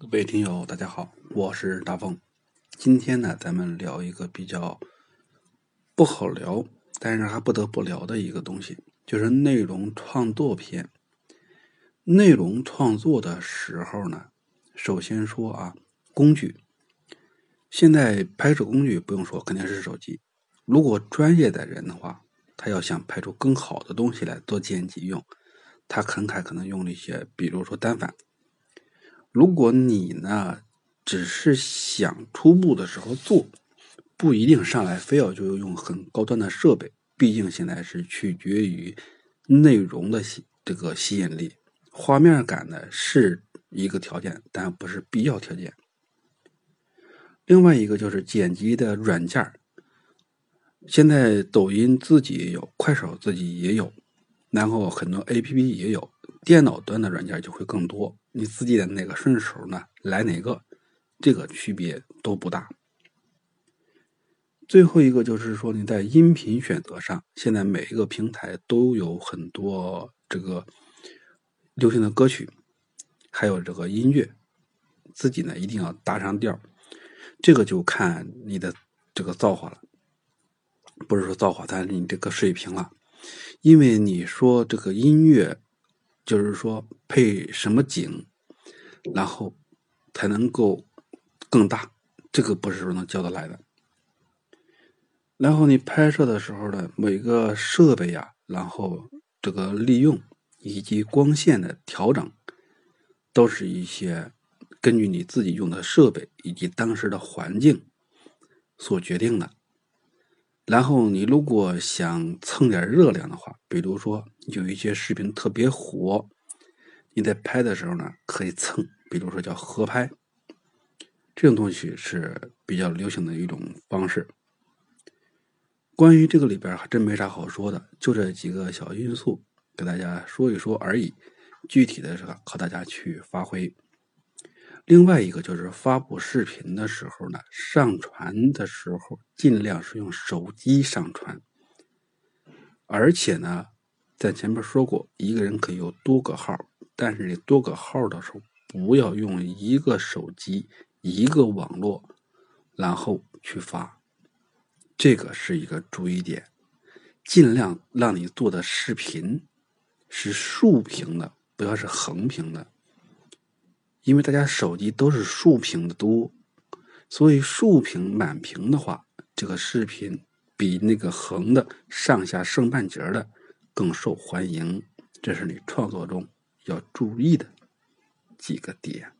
各位听友，大家好，我是大风。今天呢，咱们聊一个比较不好聊，但是还不得不聊的一个东西，就是内容创作篇。内容创作的时候呢，首先说啊，工具。现在拍摄工具不用说，肯定是手机。如果专业的人的话，他要想拍出更好的东西来做剪辑用，他很还可能用了一些，比如说单反。如果你呢，只是想初步的时候做，不一定上来非要就用很高端的设备。毕竟现在是取决于内容的吸这个吸引力，画面感呢是一个条件，但不是必要条件。另外一个就是剪辑的软件现在抖音自己也有，快手自己也有，然后很多 A P P 也有。电脑端的软件就会更多，你自己的哪个顺手呢？来哪个，这个区别都不大。最后一个就是说，你在音频选择上，现在每一个平台都有很多这个流行的歌曲，还有这个音乐，自己呢一定要搭上调，这个就看你的这个造化了，不是说造化，但是你这个水平了，因为你说这个音乐。就是说配什么景，然后才能够更大，这个不是说能教得来的。然后你拍摄的时候呢，每个设备呀，然后这个利用以及光线的调整，都是一些根据你自己用的设备以及当时的环境所决定的。然后你如果想蹭点热量的话，比如说有一些视频特别火，你在拍的时候呢，可以蹭，比如说叫合拍，这种东西是比较流行的一种方式。关于这个里边还真没啥好说的，就这几个小因素给大家说一说而已，具体的是靠大家去发挥。另外一个就是发布视频的时候呢，上传的时候尽量是用手机上传，而且呢，在前面说过，一个人可以有多个号，但是你多个号的时候，不要用一个手机、一个网络，然后去发，这个是一个注意点，尽量让你做的视频是竖屏的，不要是横屏的。因为大家手机都是竖屏的多，所以竖屏满屏的话，这个视频比那个横的上下剩半截的更受欢迎。这是你创作中要注意的几个点。